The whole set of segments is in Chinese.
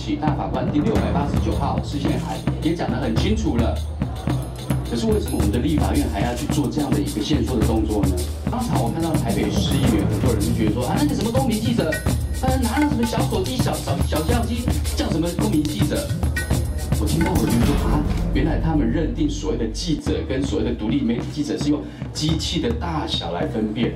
起，大法官第六百八十九号释宪函也讲得很清楚了。可是为什么我们的立法院还要去做这样的一个限缩的动作呢？刚才我看到台北市议员很多人就觉得说啊，那个什么公民记者，呃，拿了什么小手机、小小小相机，叫什么公民记者？我听到我就说啊，原来他们认定所谓的记者跟所谓的独立媒体记者是用机器的大小来分辨。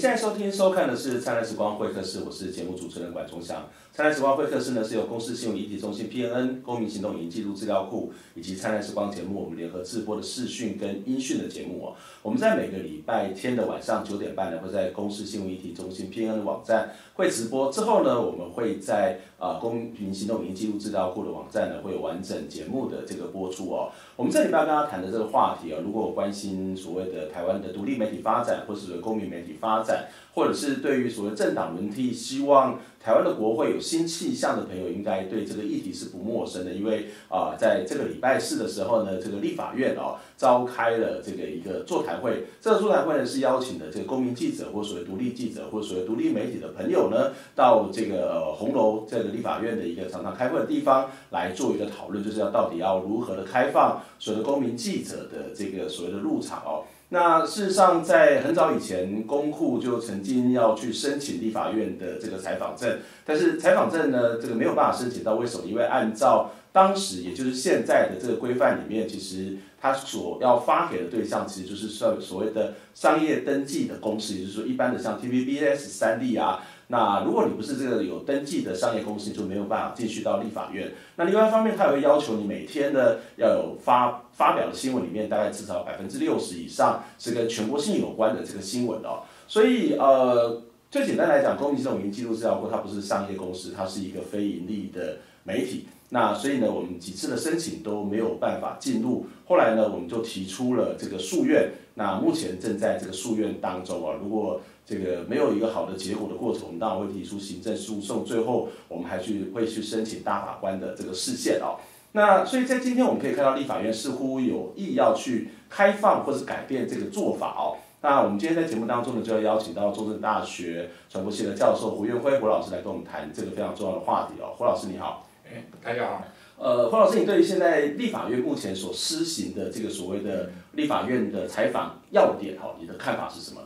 现在收听收看的是《灿烂时光会客室》，我是节目主持人管中祥。灿烂时光会客室呢，是由公司新闻议题中心 PNN 公民行动影音记录资料库以及灿烂时光节目我们联合制播的视讯跟音讯的节目哦。我们在每个礼拜天的晚上九点半呢，会在公司新闻议题中心 PNN 的网站会直播。之后呢，我们会在啊公民行动影音记录资料库的网站呢，会有完整节目的这个播出哦。我们这礼拜跟大家谈的这个话题啊，如果关心所谓的台湾的独立媒体发展，或是公民媒体发展，或者是对于所谓政党轮替，希望台湾的国会有新气象的朋友，应该对这个议题是不陌生的。因为啊、在这个礼拜四的时候呢，这个立法院哦召开了这个一个座谈会。这个座谈会呢是邀请的这个公民记者，或所谓独立记者，或所谓独立媒体的朋友呢，到这个、呃、红楼这个立法院的一个常常开会的地方来做一个讨论，就是要到底要如何的开放所谓的公民记者的这个所谓的入场哦。那事实上，在很早以前，公库就曾经要去申请立法院的这个采访证，但是采访证呢，这个没有办法申请到，为什么？因为按照当时，也就是现在的这个规范里面，其实他所要发给的对象，其实就是算所谓的商业登记的公司，也就是说，一般的像 TVBS、三立啊。那如果你不是这个有登记的商业公司，你就没有办法进去到立法院。那另外一方面，他也会要求你每天呢要有发发表的新闻里面，大概至少百分之六十以上是跟全国性有关的这个新闻哦。所以呃，最简单来讲，公民这种影音记录资料库，它不是商业公司，它是一个非盈利的媒体。那所以呢，我们几次的申请都没有办法进入。后来呢，我们就提出了这个诉愿。那目前正在这个诉愿当中啊。如果这个没有一个好的结果的过程，我们当然会提出行政诉讼。最后，我们还去会去申请大法官的这个释宪哦。那所以在今天我们可以看到，立法院似乎有意要去开放或是改变这个做法哦。那我们今天在节目当中呢，就要邀请到中正大学传播系的教授胡元辉胡老师来跟我们谈这个非常重要的话题哦。胡老师你好。哎，大家好。呃，胡老师，你对于现在立法院目前所施行的这个所谓的立法院的采访要点，哈，你的看法是什么？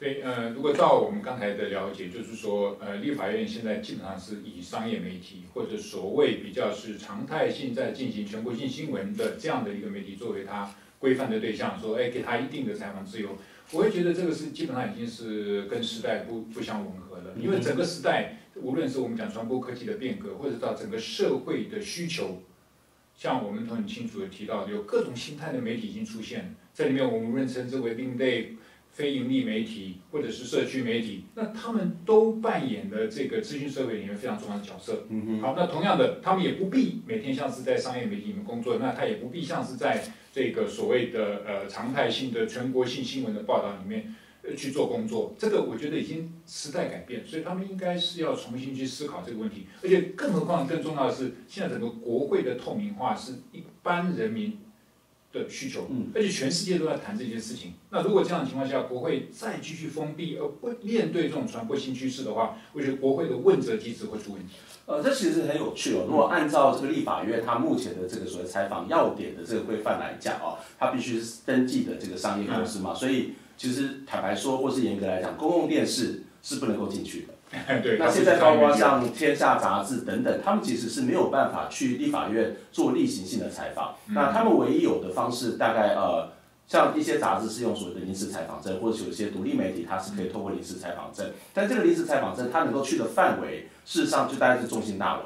对，呃，如果照我们刚才的了解，就是说，呃，立法院现在基本上是以商业媒体或者所谓比较是常态性在进行全国性新闻的这样的一个媒体作为它规范的对象，说，哎，给他一定的采访自由，我会觉得这个是基本上已经是跟时代不不相吻合了，因为整个时代。无论是我们讲传播科技的变革，或者到整个社会的需求，像我们都很清楚的提到，有各种形态的媒体已经出现，这里面我们无论称之为另类、非盈利媒体，或者是社区媒体，那他们都扮演了这个资讯社会里面非常重要的角色。嗯好，那同样的，他们也不必每天像是在商业媒体里面工作，那他也不必像是在这个所谓的呃常态性的全国性新闻的报道里面。去做工作，这个我觉得已经时代改变，所以他们应该是要重新去思考这个问题。而且更何况更重要的是，现在整个国会的透明化是一般人民的需求，嗯而且全世界都在谈这件事情。那如果这样的情况下，国会再继续封闭而不面对这种传播新趋势的话，我觉得国会的问责机制会出问题。呃，这其实是很有趣哦。如果按照这个立法院它目前的这个所谓采访要点的这个规范来讲哦，它必须是登记的这个商业公司嘛，嗯、所以。其实坦白说，或是严格来讲，公共电视是不能够进去的。对。那现在包括像《天下杂志》等等，他们其实是没有办法去立法院做例行性的采访。嗯。那他们唯一有的方式，大概呃，像一些杂志是用所谓的临时采访证，或者有一些独立媒体它是可以透过临时采访证，但这个临时采访证它能够去的范围，事实上就大概是中心大楼。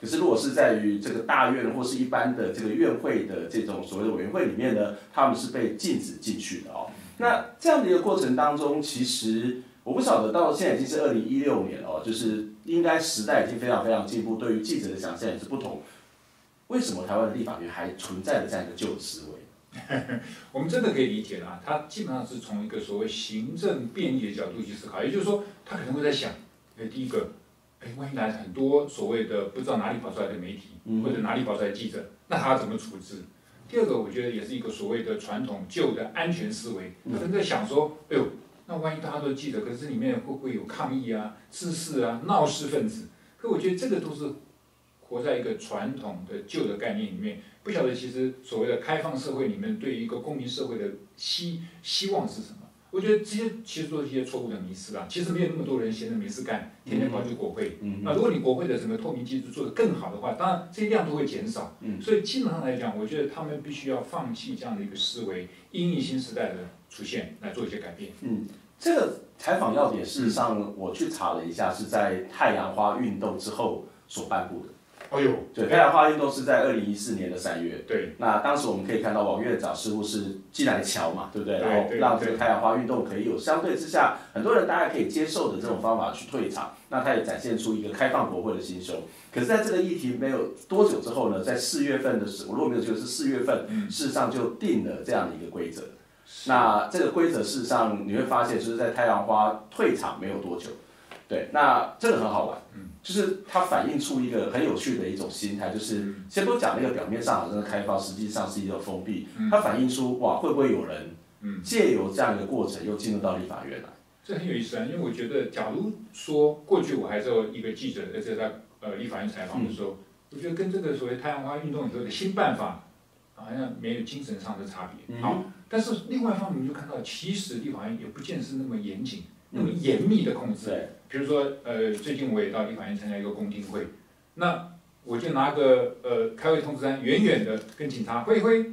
可是如果是在于这个大院或是一般的这个院会的这种所谓的委员会里面呢，他们是被禁止进去的哦。那这样的一个过程当中，其实我不晓得到现在已经是二零一六年了哦，就是应该时代已经非常非常进步，对于记者的想象也是不同。为什么台湾的立法院还存在着这样一个旧思维？我们真的可以理解啦，他基本上是从一个所谓行政便利的角度去思考，也就是说，他可能会在想，哎，第一个，哎，万一来很多所谓的不知道哪里跑出来的媒体，或者哪里跑出来的记者，那他要怎么处置？第二个，我觉得也是一个所谓的传统旧的安全思维，他可能在想说，哎呦，那万一大家都记得，可是里面会不会有抗议啊、滋事啊、闹事分子？可我觉得这个都是活在一个传统的旧的概念里面。不晓得其实所谓的开放社会里面，对于一个公民社会的希希望是什么？我觉得这些其实都是一些错误的迷失啊。其实没有那么多人闲着没事干，天天跑去国会。嗯。那如果你国会的整个透明机制做得更好的话，当然这些量都会减少。嗯。所以基本上来讲，我觉得他们必须要放弃这样的一个思维，因应新时代的出现来做一些改变。嗯，这个采访要点事实上我去查了一下，是在太阳花运动之后所颁布的。哎呦，对，太阳花运动是在二零一四年的三月。对，那当时我们可以看到王院长似乎是进来瞧嘛，对不对？然后让这个太阳花运动可以有相对之下很多人大家可以接受的这种方法去退场。那他也展现出一个开放国会的心胸。可是，在这个议题没有多久之后呢，在四月份的时候，我如果没有记错是四月份，事实上就定了这样的一个规则。那这个规则事实上你会发现，就是在太阳花退场没有多久。对，那这个很好玩。就是它反映出一个很有趣的一种心态，就是先不讲那个表面上好像是开放，实际上是一种封闭。它反映出哇，会不会有人借由这样一个过程又进入到立法院来？这很有意思啊，因为我觉得，假如说过去我还是一个记者，而且在呃立法院采访的时候，我觉得跟这个所谓太阳花运动里头的新办法好像没有精神上的差别。好，但是另外一方面，我们就看到，其实立法院也不见是那么严谨。那么严密的控制，比如说，呃，最近我也到立法院参加一个公听会，那我就拿个呃开会通知单，远远的跟警察挥一挥，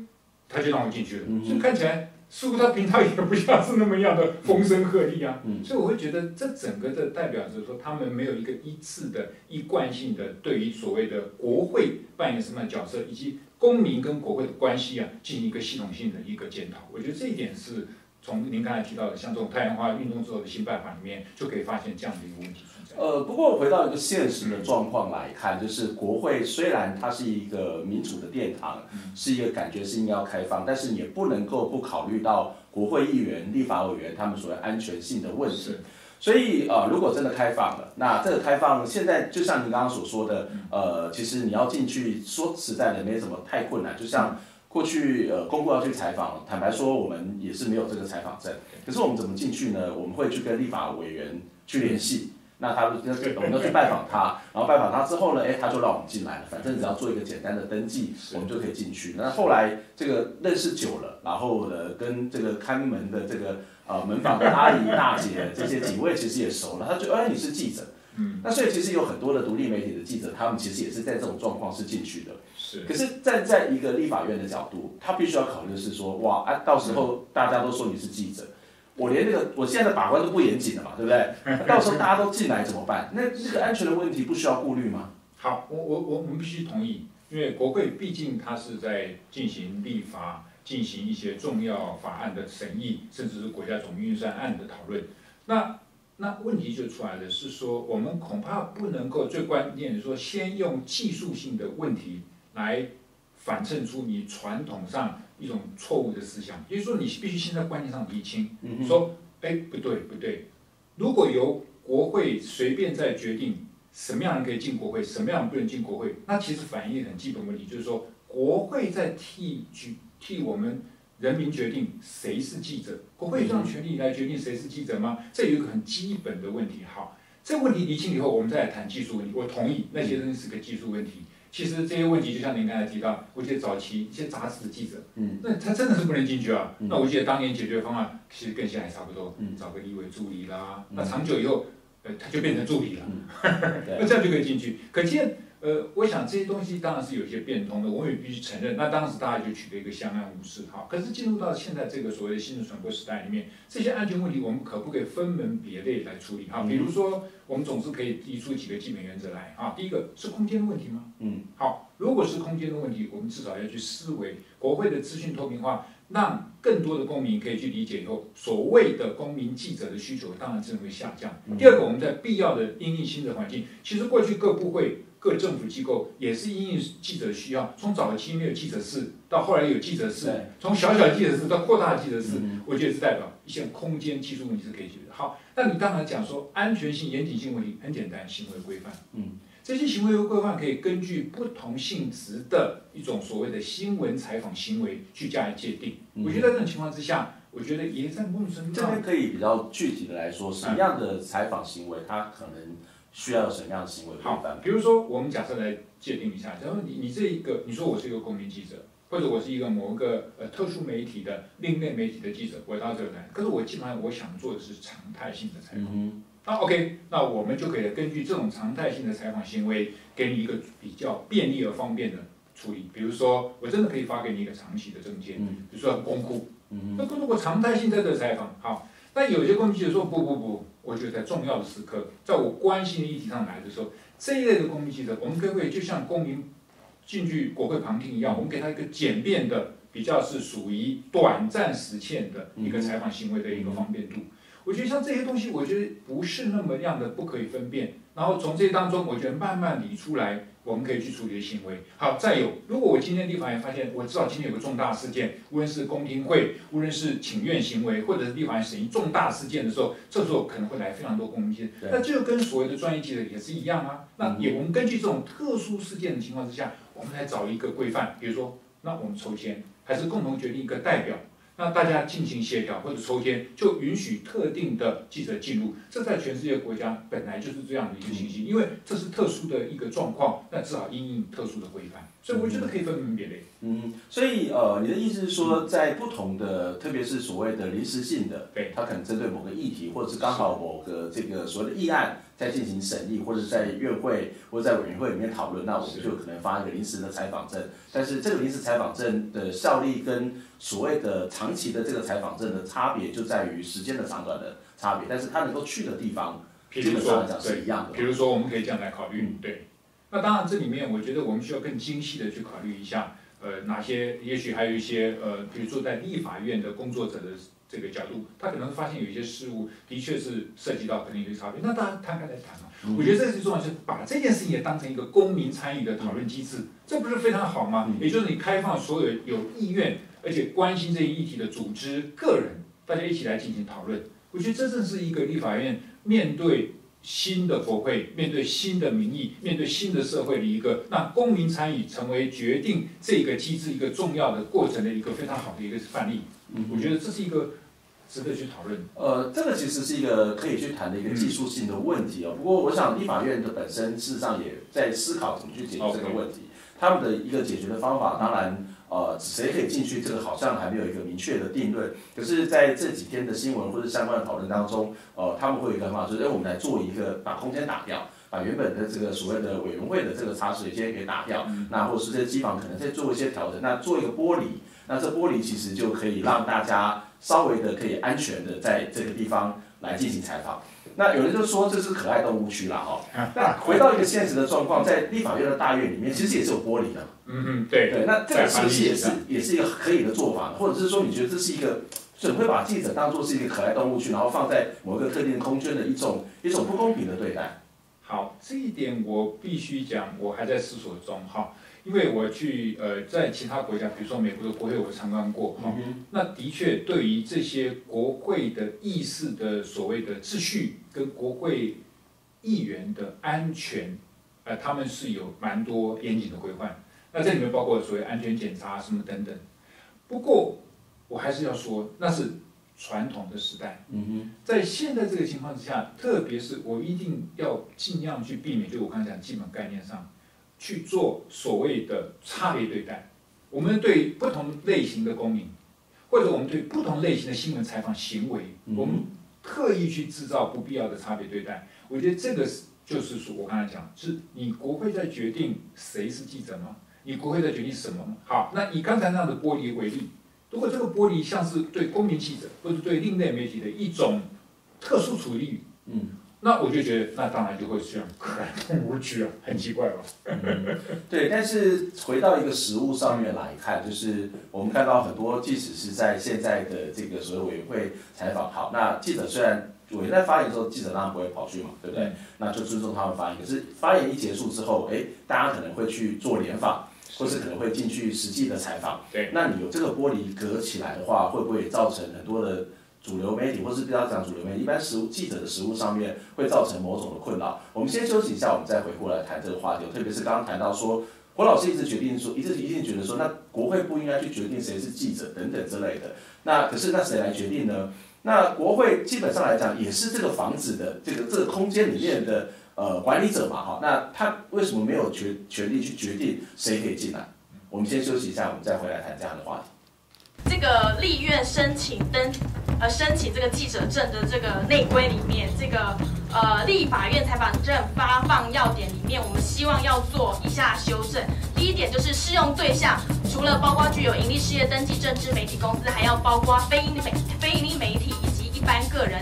他就让我进去了。所以看起来似乎他平常也不像是那么样的风声鹤唳啊。所以我会觉得这整个的代表着说，他们没有一个一致的、一贯性的对于所谓的国会扮演什么样的角色，以及公民跟国会的关系啊，进行一个系统性的一个检讨。我觉得这一点是。从您刚才提到的，像这种太阳花运动之后的新办法里面，就可以发现这样的一个问题存在。呃，不过回到一个现实的状况来看，就是国会虽然它是一个民主的殿堂，是一个感觉是应该要开放，但是也不能够不考虑到国会议员、立法委员他们所谓安全性的问题。所以呃，如果真的开放了，那这个开放现在就像您刚刚所说的，呃，其实你要进去，说实在的，没什么太困难，就像。过去呃，公布要去采访，坦白说，我们也是没有这个采访证。可是我们怎么进去呢？我们会去跟立法委员去联系，那他那我们要去拜访他，然后拜访他之后呢，哎，他就让我们进来了。反正只要做一个简单的登记，我们就可以进去。那后来这个认识久了，然后呢，跟这个看门的这个呃门房的阿姨大姐这些警卫其实也熟了，他就哎，你是记者。嗯，那所以其实有很多的独立媒体的记者，他们其实也是在这种状况是进去的。是，可是站在一个立法院的角度，他必须要考虑的是说，哇，啊，到时候大家都说你是记者，我连那个我现在的把关都不严谨了嘛，对不对？到时候大家都进来怎么办？那这个安全的问题不需要顾虑吗？好，我我我我们必须同意，因为国会毕竟它是在进行立法、进行一些重要法案的审议，甚至是国家总预算案的讨论。那那问题就出来了，是说我们恐怕不能够最关键是说，先用技术性的问题来反衬出你传统上一种错误的思想，也就是说，你必须先在观念上厘清，说，哎，不对不对，如果由国会随便在决定什么样人可以进国会，什么样人不能进国会，那其实反映很基本问题，就是说，国会在替举替我们。人民决定谁是记者，国会有这样权利来决定谁是记者吗？这有一个很基本的问题。好，这个问题厘清以后，我们再来谈技术问题。我同意那些东西是个技术问题。其实这些问题就像您刚才提到，我记得早期一些杂志的记者，嗯，那他真的是不能进去啊。那我记得当年解决方案其实跟现在差不多，找个立委助理啦。那长久以后，呃，他就变成助理了，那这样就可以进去。可见呃，我想这些东西当然是有些变通的，我也必须承认。那当时大家就取得一个相安无事，好。可是进入到现在这个所谓的新的传播时代里面，这些安全问题我们可不可以分门别类来处理？哈，比如说我们总是可以提出几个基本原则来啊。第一个是空间的问题吗？嗯，好，如果是空间的问题，我们至少要去思维国会的资讯透明化，让更多的公民可以去理解以后，所谓的公民记者的需求当然自然会下降。第二个，我们在必要的因应新的环境，其实过去各部会。各政府机构也是因应记者需要，从早期没有记者室，到后来有记者室，从小小记者室到扩大的记者室，嗯、我觉得是代表一些空间技术问题是可以解决的。好，那你刚才讲说安全性、严谨性问题很简单，行为规范。嗯，这些行为规范可以根据不同性质的一种所谓的新闻采访行为去加以界定。嗯、我觉得在这种情况之下，我觉得也在某种程度上，这边可以比较具体的来说，什么样的采访行为，它可能。需要什么样的行为？好，比如说我们假设来界定一下，假如你你这一个，你说我是一个公民记者，或者我是一个某一个呃特殊媒体的另类媒体的记者，我到这里来，可是我基本上我想做的是常态性的采访。嗯，那 OK，那我们就可以根据这种常态性的采访行为，给你一个比较便利而方便的处理。比如说，我真的可以发给你一个长期的证件，嗯，比如说公库。嗯，那如果常态性在这采访，好，那有些公民记者说不不不。我觉得在重要的时刻，在我关心的议题上来的时候，这一类的公民记者，我们可不可以就像公民进去国会旁听一样，我们给他一个简便的、比较是属于短暂实现的一个采访行为的一个方便度？我觉得像这些东西，我觉得不是那么样的不可以分辨。然后从这些当中，我觉得慢慢理出来。我们可以去处理的行为。好，再有，如果我今天立法院发现，我知道今天有个重大事件，无论是公听会，无论是请愿行为，或者是立法院审议重大事件的时候，这时候可能会来非常多公民记者。那这个跟所谓的专业记者也是一样啊。那也我们根据这种特殊事件的情况之下，我们来找一个规范，比如说，那我们抽签，还是共同决定一个代表。让大家进行协调或者抽签，就允许特定的记者进入。这在全世界国家本来就是这样的一个情形，因为这是特殊的一个状况，那至少因应特殊的规范。所以我觉得可以分门别类。嗯，所以呃，你的意思是说，在不同的，特别是所谓的临时性的，对，它可能针对某个议题，或者是刚好某个这个所谓的议案。在进行审议，或者在院会或者在委员会里面讨论，那我们就可能发一个临时的采访证。但是这个临时采访证的效力跟所谓的长期的这个采访证的差别，就在于时间的长短的差别。但是它能够去的地方，基本上来讲是一样的。比如说，我们可以这样来考虑，嗯，对。那当然，这里面我觉得我们需要更精细的去考虑一下，呃，哪些也许还有一些呃，比如说在立法院的工作者的。这个角度，他可能发现有一些事物的确是涉及到可能有些差别，那大家摊开来谈嘛。嗯、我觉得这个最重要就，是把这件事情也当成一个公民参与的讨论机制，嗯、这不是非常好吗？嗯、也就是你开放所有有意愿而且关心这一议题的组织、个人，大家一起来进行讨论。我觉得这正是一个立法院面对新的国会、面对新的民意、面对新的社会的一个让公民参与成为决定这个机制一个重要的过程的一个非常好的一个范例。嗯、我觉得这是一个。值得去讨论。呃，这个其实是一个可以去谈的一个技术性的问题哦。不过，我想立法院的本身事实上也在思考怎么去解决这个问题。他们的一个解决的方法，当然，呃，谁可以进去，这个好像还没有一个明确的定论。可是，在这几天的新闻或者相关的讨论当中，呃，他们会有一个方法，就是，哎，我们来做一个把空间打掉，把原本的这个所谓的委员会的这个茶水间给打掉，那或者是这些机房可能再做一些调整，那做一个玻璃，那这玻璃其实就可以让大家。稍微的可以安全的在这个地方来进行采访，那有人就说这是可爱动物区了哈。那回到一个现实的状况，在立法院的大院里面，其实也是有玻璃的。嗯嗯，对对。那这个是不是也是也是一个可以的做法，或者是说你觉得这是一个，怎么会把记者当做是一个可爱动物区，然后放在某一个特定的空间的一种一种不公平的对待？好，这一点我必须讲，我还在思索中哈。因为我去呃，在其他国家，比如说美国的国会，我参观过哈。嗯、那的确，对于这些国会的议事的所谓的秩序跟国会议员的安全，呃，他们是有蛮多严谨的规范。那这里面包括所谓安全检查什么等等。不过，我还是要说，那是传统的时代。嗯哼在现在这个情况之下，特别是我一定要尽量去避免，就我刚才讲基本概念上。去做所谓的差别对待，我们对不同类型的公民，或者我们对不同类型的新闻采访行为，我们特意去制造不必要的差别对待。我觉得这个是就是说我刚才讲，是你国会在决定谁是记者吗？你国会在决定什么吗？好，那以刚才那样的玻璃为例，如果这个玻璃像是对公民记者或者对另类媒体的一种特殊处理，嗯，那我就觉得那当然就会这样，很无趣啊，很奇怪吧？嗯，对，但是回到一个实物上面来看，就是我们看到很多，即使是在现在的这个所谓委员会采访，好，那记者虽然委员在发言的时候，记者当然不会跑去嘛，对不对？嗯，那就尊重他们发言。可是发言一结束之后，哎，大家可能会去做联访。或是可能会进去实际的采访，对，那你有这个玻璃隔起来的话，会不会造成很多的主流媒体，或是不要讲主流媒体，一般实务记者的实务上面会造成某种的困扰？我们先休息一下，我们再回过来谈这个话题。特别是刚刚谈到说，郭老师一直决定说，一直一定觉得说，那国会不应该去决定谁是记者等等之类的。那可是那谁来决定呢？那国会基本上来讲，也是这个房子的这个这个空间里面的。呃，管理者嘛，哈，那他为什么没有权权力去决定谁可以进来？我们先休息一下，我们再回来谈这样的话题。这个立院申请登，呃，申请这个记者证的这个内规里面，这个呃立法院采访证发放要点里面，我们希望要做一下修正。第一点就是适用对象，除了包括具有盈利事业登记证之媒体公司，还要包括非盈利媒非盈利媒体以及一般个人。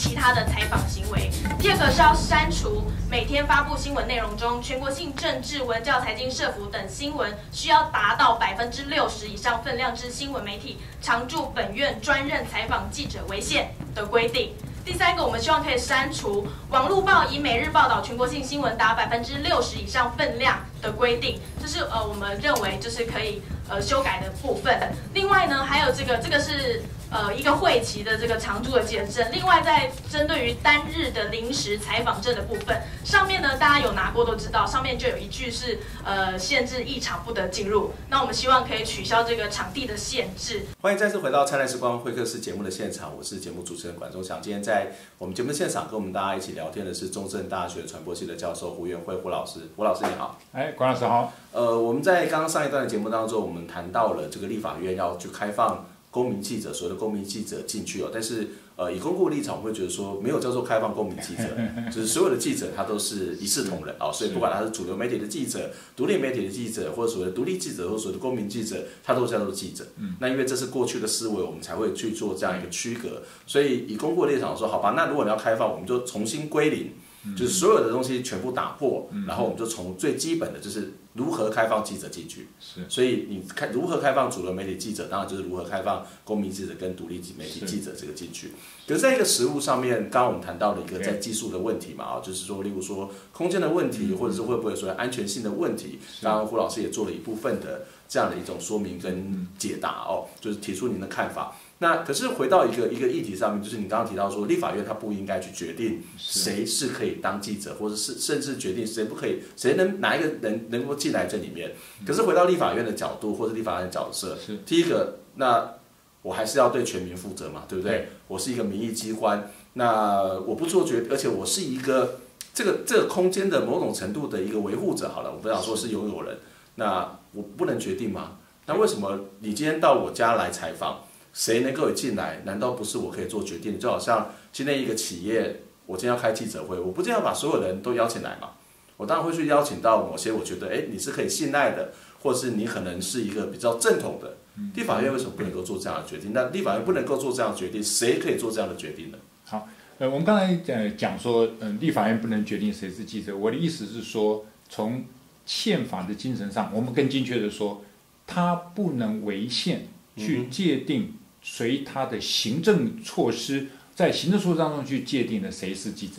其他的采访行为。第二个是要删除每天发布新闻内容中全国性政治、文教、财经、社福等新闻需要达到百分之六十以上分量之新闻媒体常驻本院专任采访记者为限的规定。第三个，我们希望可以删除网络报以每日报道全国性新闻达百分之六十以上分量的规定，这是呃我们认为就是可以呃修改的部分。另外呢，还有这个这个是。呃，一个会期的这个常驻的记者证，另外在针对于单日的临时采访证的部分，上面呢，大家有拿过都知道，上面就有一句是呃限制一场不得进入。那我们希望可以取消这个场地的限制。欢迎再次回到《灿烂时光会客室》节目的现场，我是节目主持人管中祥。今天在我们节目的现场跟我们大家一起聊天的是中正大学传播系的教授胡元辉胡老师。胡老师你好，哎，管老师好。呃，我们在刚刚上一段的节目当中，我们谈到了这个立法院要去开放。公民记者，所谓的公民记者进去哦，但是呃，以公共立场，我会觉得说，没有叫做开放公民记者，就是所有的记者他都是一视同仁啊，所以不管他是主流媒体的记者、独立媒体的记者，或者所谓的独立记者，或者所谓的公民记者，他都叫做记者。那因为这是过去的思维，我们才会去做这样一个区隔。所以以公共立场说，好吧，那如果你要开放，我们就重新归零。就是所有的东西全部打破，然后我们就从最基本的就是如何开放记者进去。是，所以你开如何开放主流媒体记者，当然就是如何开放公民记者跟独立媒体记者这个进去。可是在一个实务上面，刚刚我们谈到了一个在技术的问题嘛，啊，就是说，例如说空间的问题，或者是会不会说安全性的问题。刚刚胡老师也做了一部分的这样的一种说明跟解答哦，就是提出您的看法。那可是回到一个一个议题上面，就是你刚刚提到说，立法院它不应该去决定谁是可以当记者，或者是甚至决定谁不可以，谁能哪一个人能够进来这里面。可是回到立法院的角度，或者立法院的角色，第一个，那我还是要对全民负责嘛，对不对？我是一个民意机关，那我不做决，而且我是一个这个这个空间的某种程度的一个维护者。好了，我不想说是拥有人，那我不能决定吗？那为什么你今天到我家来采访？谁能够进来？难道不是我可以做决定？就好像今天一个企业，我今天要开记者会，我不这样把所有人都邀请来嘛？我当然会去邀请到某些我觉得，哎，你是可以信赖的，或是你可能是一个比较正统的。立法院为什么不能够做这样的决定？那立法院不能够做这样的决定，谁可以做这样的决定呢？好，呃，我们刚才讲讲说，嗯，立法院不能决定谁是记者。我的意思是说，从宪法的精神上，我们更精确的说，它不能违宪去界定。随他的行政措施，在行政措施当中去界定了谁是记者，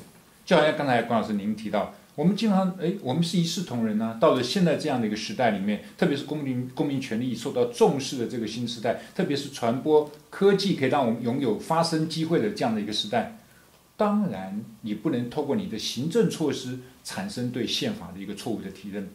就好像刚才关老师您提到，我们经常哎，我们是一视同仁呐、到了现在这样的一个时代里面，特别是公民公民权利受到重视的这个新时代，特别是传播科技可以让我们拥有发声机会的这样的一个时代，当然你不能透过你的行政措施产生对宪法的一个错误的提认。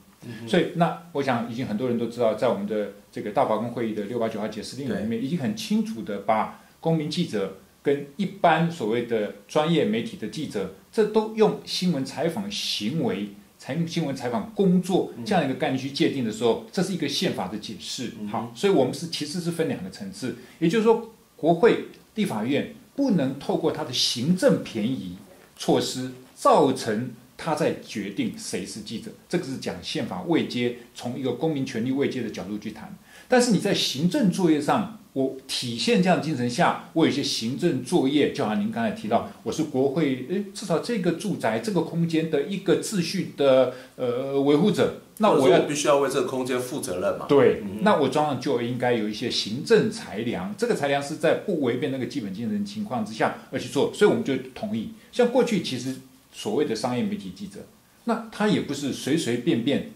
所以，那我想已经很多人都知道，在我们的这个大法官会议的六八九号解释令里面，已经很清楚的把公民记者跟一般所谓的专业媒体的记者，这都用新闻采访行为、采新闻采访工作这样一个概念去界定的时候，这是一个宪法的解释。好，所以我们是其实是分两个层次，也就是说，国会、立法院不能透过它的行政便宜措施造成。他在决定谁是记者。这个是讲宪法位阶，从一个公民权利位阶的角度去谈。但是你在行政作业上，我体现这样的精神下，我有一些行政作业，就好像您刚才提到，我是国会，诶，至少这个住宅这个空间的一个秩序的呃维护者，那我要必须要为这个空间负责任嘛？对，嗯、那我当然就应该有一些行政裁量，这个裁量是在不违背那个基本精神情况之下而去做，所以我们就同意。像过去其实所谓的商业媒体记者，那他也不是随随便便。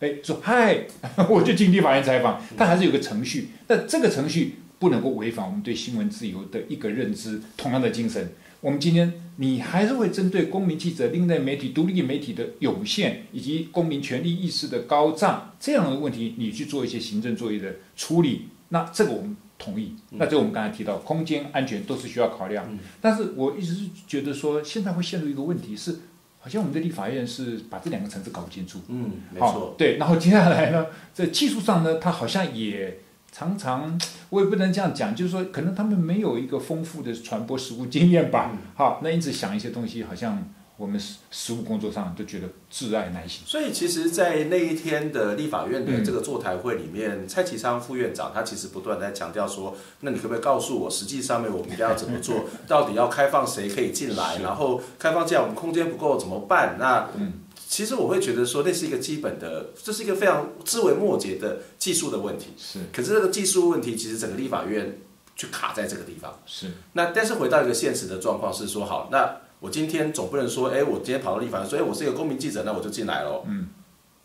哎，说嗨，我就进立法院采访，他还是有个程序，但这个程序不能够违反我们对新闻自由的一个认知。同样的精神，我们今天你还是会针对公民记者、另类媒体、独立媒体的涌现，以及公民权利意识的高涨这样的问题，你去做一些行政作业的处理，那这个我们同意。那就我们刚才提到，空间安全都是需要考量。但是我一直是觉得说，现在会陷入一个问题是。好像我们的立法院是把这两个层次搞不清楚。嗯，没错。对，然后接下来呢，在技术上呢，他好像也常常，我也不能这样讲，就是说，可能他们没有一个丰富的传播实务经验吧。嗯、好，那因此想一些东西，好像。我们实实务工作上都觉得挚爱难行，所以其实，在那一天的立法院的这个座谈会里面，嗯、蔡其昌副院长他其实不断在强调说：“那你可不可以告诉我，实际上面我们应该要怎么做？到底要开放谁可以进来？然后开放这样，我们空间不够怎么办？”那嗯其实我会觉得说，那是一个基本的，这是一个非常枝微末节的技术的问题。是，可是这个技术问题，其实整个立法院就卡在这个地方。是，那但是回到一个现实的状况是说，好那。我今天总不能说，哎，我今天跑到立法院说，哎，我是一个公民记者，那我就进来了。嗯，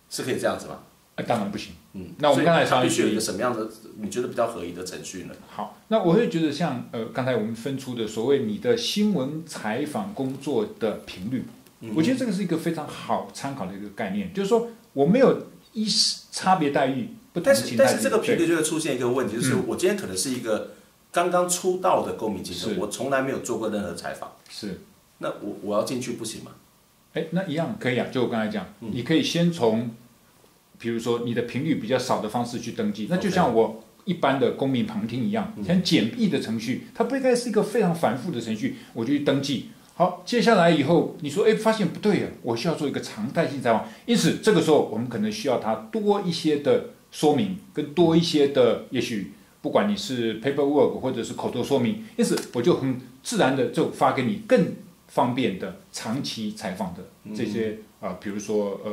是可以这样子吗？哎，当然不行。嗯，那我们刚才他必须有一个什么样的你觉得比较合宜的程序呢？好，那我会觉得像呃，刚才我们分出的所谓你的新闻采访工作的频率，嗯、我觉得这个是一个非常好参考的一个概念，就是说我没有一差别待遇，不但是但是这个频率就会出现一个问题，就是我今天可能是一个刚刚出道的公民记者，我从来没有做过任何采访，是。那我我要进去不行吗？哎，那一样可以啊。就我刚才讲，嗯、你可以先从，比如说你的频率比较少的方式去登记。那就像我一般的公民旁听一样，很简易的程序，它不应该是一个非常繁复的程序。我就去登记。好，接下来以后你说，哎，发现不对呀，我需要做一个常态性采访。因此，这个时候我们可能需要它多一些的说明，跟多一些的，也许不管你是 paperwork 或者是口头说明，因此我就很自然的就发给你更。方便的长期采访的这些啊、呃，比如说呃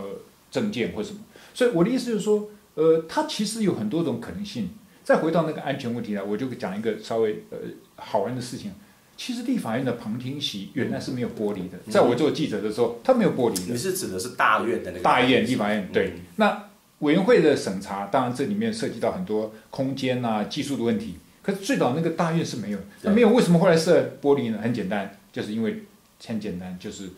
证件或什么，所以我的意思就是说，呃，它其实有很多种可能性。再回到那个安全问题来，我就讲一个稍微呃好玩的事情。其实立法院的旁听席原来是没有玻璃的，在我做记者的时候，它没有玻璃的。你是指的是大院的那个大院立法院？对。嗯、那委员会的审查，当然这里面涉及到很多空间啊、技术的问题。可是最早那个大院是没有，那没有为什么后来设玻璃呢？很简单，就是因为。很简单，就是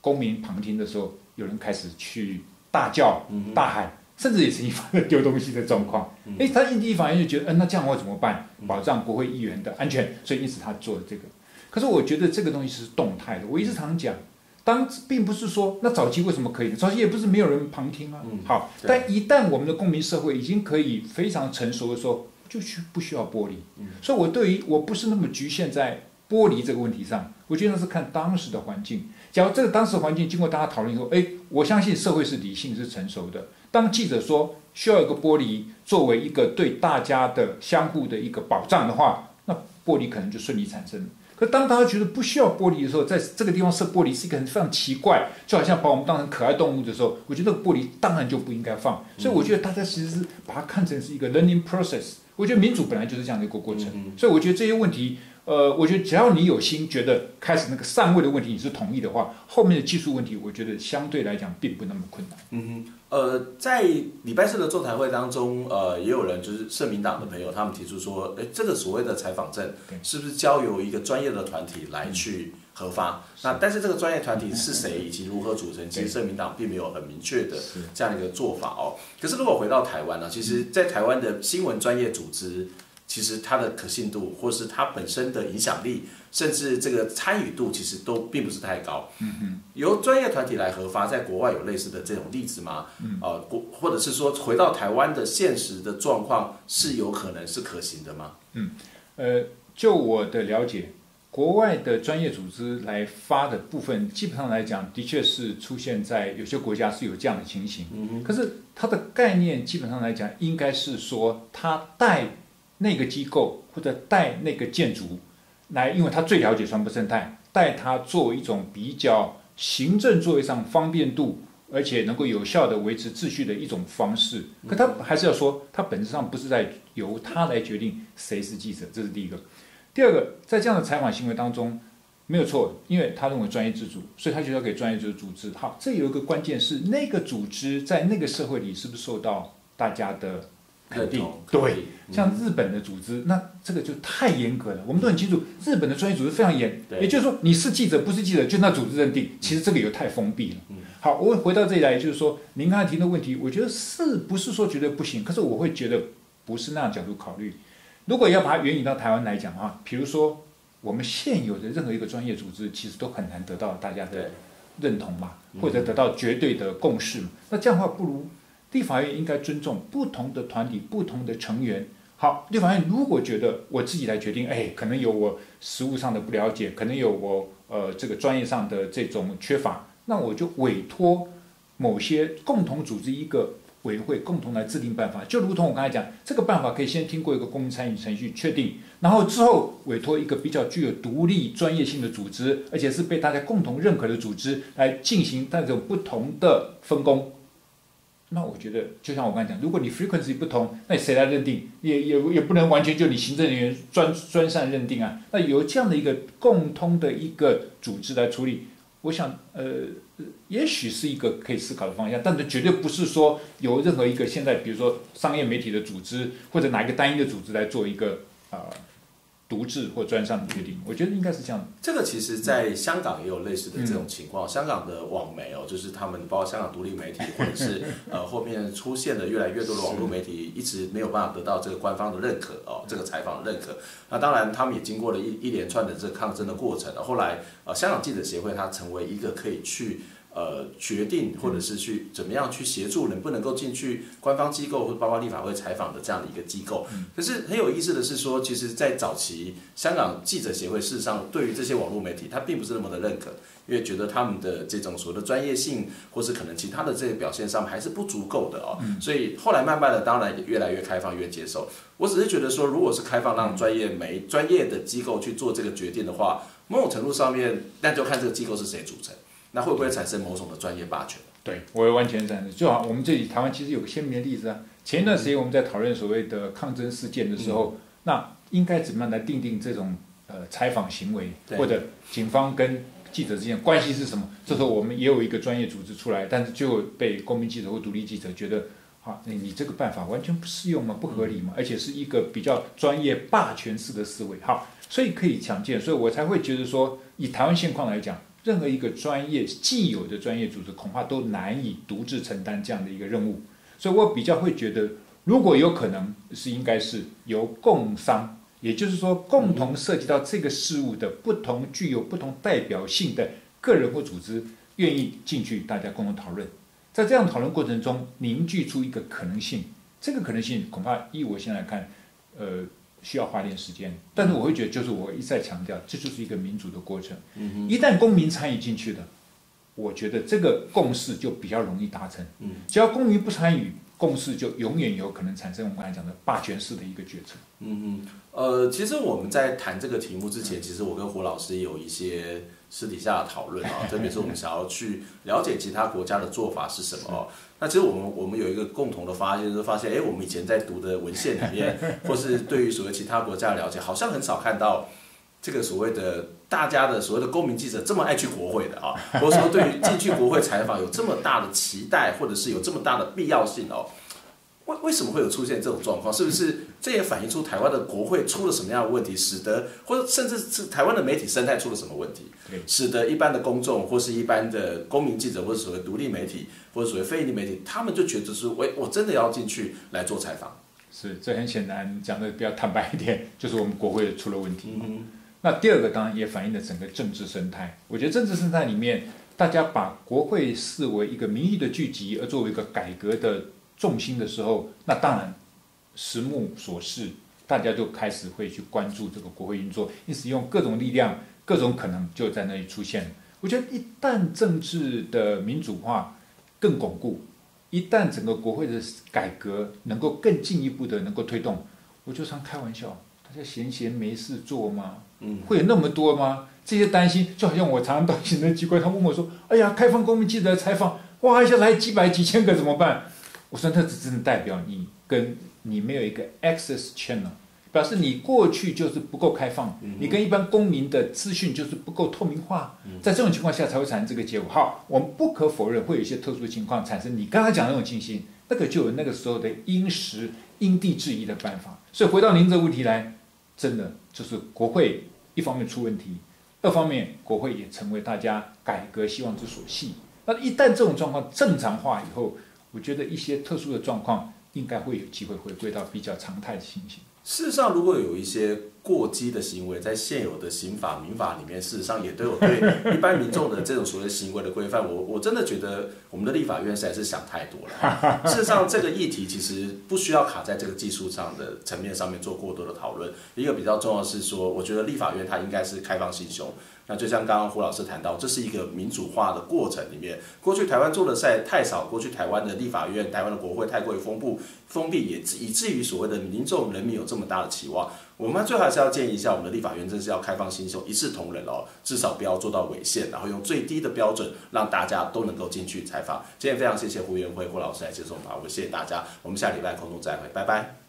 公民旁听的时候，有人开始去大叫、大喊，甚至也是发生丢东西的状况。哎，他第一反应就觉得，嗯、呃，那这样我怎么办？保障国会议员的安全，所以因此他做了这个。可是我觉得这个东西是动态的。我一直常讲，当并不是说那早期为什么可以？早期也不是没有人旁听啊。好，但一旦我们的公民社会已经可以非常成熟的时候，就需不需要玻璃？所以我对于我不是那么局限在。玻璃这个问题上，我觉得是看当时的环境。假如这个当时环境经过大家讨论以后，哎，我相信社会是理性、是成熟的。当记者说需要一个玻璃作为一个对大家的相互的一个保障的话，那玻璃可能就顺利产生。可当大家觉得不需要玻璃的时候，在这个地方设玻璃是一个很非常奇怪，就好像把我们当成可爱动物的时候，我觉得玻璃当然就不应该放。所以我觉得大家其实是把它看成是一个 learning process。我觉得民主本来就是这样的一个过程。所以我觉得这些问题。呃，我觉得只要你有心，觉得开始那个上位的问题你是同意的话，后面的技术问题，我觉得相对来讲并不那么困难。嗯哼，呃，在礼拜四的座谈会当中，呃，也有人就是社民党的朋友，他们提出说，哎，这个所谓的采访证是不是交由一个专业的团体来去核发？嗯、那但是这个专业团体是谁以及如何组成？其实社民党并没有很明确的这样一个做法哦。可是如果回到台湾呢，其实，在台湾的新闻专业组织。其实它的可信度，或是它本身的影响力，甚至这个参与度，其实都并不是太高。嗯嗯。由专业团体来核发，在国外有类似的这种例子吗？嗯。啊，国或者是说，回到台湾的现实的状况，是有可能是可行的吗？嗯。呃，就我的了解，国外的专业组织来发的部分，基本上来讲，的确是出现在有些国家是有这样的情形。嗯可是它的概念基本上来讲，应该是说，它带那个机构或者带那个建筑来，因为他最了解传播生态，带他做一种比较行政作业上方便度，而且能够有效的维持秩序的一种方式。可他还是要说，他本质上不是在由他来决定谁是记者，这是第一个。第二个，在这样的采访行为当中，没有错，因为他认为专业自主，所以他就要给专业组织。好，这有一个关键是，那个组织在那个社会里是不是受到大家的肯定？对，像日本的组织，那这个就太严格了。我们都很清楚，日本的专业组织非常严，也就是说，你是记者不是记者，就那组织认定。其实这个也太封闭了。好，我回到这里来，就是说，您刚才提的问题，我觉得是不是说绝对不行？可是我会觉得不是那样角度考虑。如果要把它援引到台湾来讲啊，比如说我们现有的任何一个专业组织，其实都很难得到大家的认同嘛，或者得到绝对的共识嘛。那这样的话，不如立法院应该尊重不同的团体、不同的成员。好，立法院如果觉得我自己来决定，哎，可能有我实务上的不了解，可能有我呃这个专业上的这种缺乏，那我就委托某些共同组织一个。委员会共同来制定办法，就如同我刚才讲，这个办法可以先经过一个公民参与程序确定，然后之后委托一个比较具有独立专业性的组织，而且是被大家共同认可的组织来进行那种不同的分工。那我觉得，就像我刚才讲，如果你 frequency 不同，那谁来认定？也也也不能完全就你行政人员专专擅认定啊。那有这样的一个共通的一个组织来处理。我想，呃，也许是一个可以思考的方向，但是绝对不是说由任何一个现在，比如说商业媒体的组织或者哪一个单一的组织来做一个啊。独自或专上的决定，我觉得应该是这样。这个其实，在香港也有类似的这种情况。嗯、香港的网媒哦，就是他们包括香港独立媒体，或者是 呃后面出现的越来越多的网络媒体，一直没有办法得到这个官方的认可哦，这个采访的认可。那当然，他们也经过了一一连串的这个抗争的过程。后来，呃，香港记者协会它成为一个可以去。呃，决定或者是去怎么样去协助能不能够进去官方机构或者包括立法会采访的这样的一个机构。可是很有意思的是说，其实，在早期香港记者协会事实上对于这些网络媒体，他并不是那么的认可，因为觉得他们的这种所谓的专业性，或是可能其他的这些表现上还是不足够的哦。所以后来慢慢的，当然也越来越开放，越接受。我只是觉得说，如果是开放让专业媒专业的机构去做这个决定的话，某种程度上面，那就看这个机构是谁组成。那会不会产生某种的专业霸权？对，我也完全赞成。就好，我们这里台湾其实有个鲜明的例子啊。前一段时间我们在讨论所谓的抗争事件的时候，嗯、那应该怎么样来定定这种呃采访行为，或者警方跟记者之间关系是什么？这时候我们也有一个专业组织出来，但是就被公民记者或独立记者觉得啊，你你这个办法完全不适用嘛？不合理嘛？而且是一个比较专业霸权式的思维。好，所以可以强健，所以我才会觉得说，以台湾现况来讲。任何一个专业既有的专业组织，恐怕都难以独自承担这样的一个任务，所以我比较会觉得，如果有可能，是应该是由共商，也就是说，共同涉及到这个事物的不同具有不同代表性的个人或组织，愿意进去，大家共同讨论，在这样讨论过程中凝聚出一个可能性，这个可能性恐怕依我现在看，呃。需要花点时间，但是我会觉得，就是我一再强调，这就是一个民主的过程。一旦公民参与进去的，我觉得这个共识就比较容易达成。只要公民不参与，共识就永远有可能产生我们刚才讲的霸权式的一个决策。嗯嗯，呃，其实我们在谈这个题目之前，其实我跟胡老师有一些私底下的讨论啊，特别是我们想要去了解其他国家的做法是什么。那其实我们我们有一个共同的发现，就是发现，哎，我们以前在读的文献里面，或是对于所谓其他国家的了解，好像很少看到这个所谓的大家的所谓的公民记者这么爱去国会的啊，或者说对于进去国会采访有这么大的期待，或者是有这么大的必要性哦。为为什么会有出现这种状况？是不是这也反映出台湾的国会出了什么样的问题，使得或者甚至是台湾的媒体生态出了什么问题，使得一般的公众或是一般的公民记者或者所谓独立媒体或者所谓非营利媒体，他们就觉得是，喂，我真的要进去来做采访。是，这很显然讲的比较坦白一点，就是我们国会出了问题。嗯，那第二个当然也反映了整个政治生态。我觉得政治生态里面，大家把国会视为一个民意的聚集，而作为一个改革的。重心的时候，那当然，实目所示，大家就开始会去关注这个国会运作，因此用各种力量、各种可能就在那里出现。我觉得一旦政治的民主化更巩固，一旦整个国会的改革能够更进一步的能够推动，我就常开玩笑，大家闲闲没事做吗？嗯，会有那么多吗？这些担心就好像我常常到行政机关，他问我说：“哎呀，开放公民记者采访，哇，一下来几百几千个怎么办？”我说：“那只真的代表你跟你没有一个 access channel，表示你过去就是不够开放，你跟一般公民的资讯就是不够透明化，在这种情况下才会产生这个结果。好，我们不可否认会有一些特殊的情况产生。你刚才讲的那种情形，那个就有那个时候的因时因地制宜的办法。所以回到您这个问题来，真的就是国会一方面出问题。”二方面，国会也成为大家改革希望之所系。那一旦这种状况正常化以后，我觉得一些特殊的状况应该会有机会回归到比较常态的情形。事实上，如果有一些过激的行为，在现有的刑法、民法里面，事实上也都有对一般民众的这种所谓行为的规范。我我真的觉得我们的立法院实在是想太多了。事实上，这个议题其实不需要卡在这个技术上的层面上面做过多的讨论。一个比较重要的是说，我觉得立法院它应该是开放心胸。那就像刚刚胡老师谈到，这是一个民主化的过程里面，过去台湾做的赛太少，过去台湾的立法院、台湾的国会太过于封闭，封闭也以至于所谓的民众人民有这么大的期望。我们最后还是要建议一下，我们的立法院真是要开放心胸，一视同仁哦，至少不要做到违宪，然后用最低的标准让大家都能够进去采访。今天非常谢谢胡元辉胡老师来接受访问，谢谢大家，我们下礼拜空中再会，拜拜。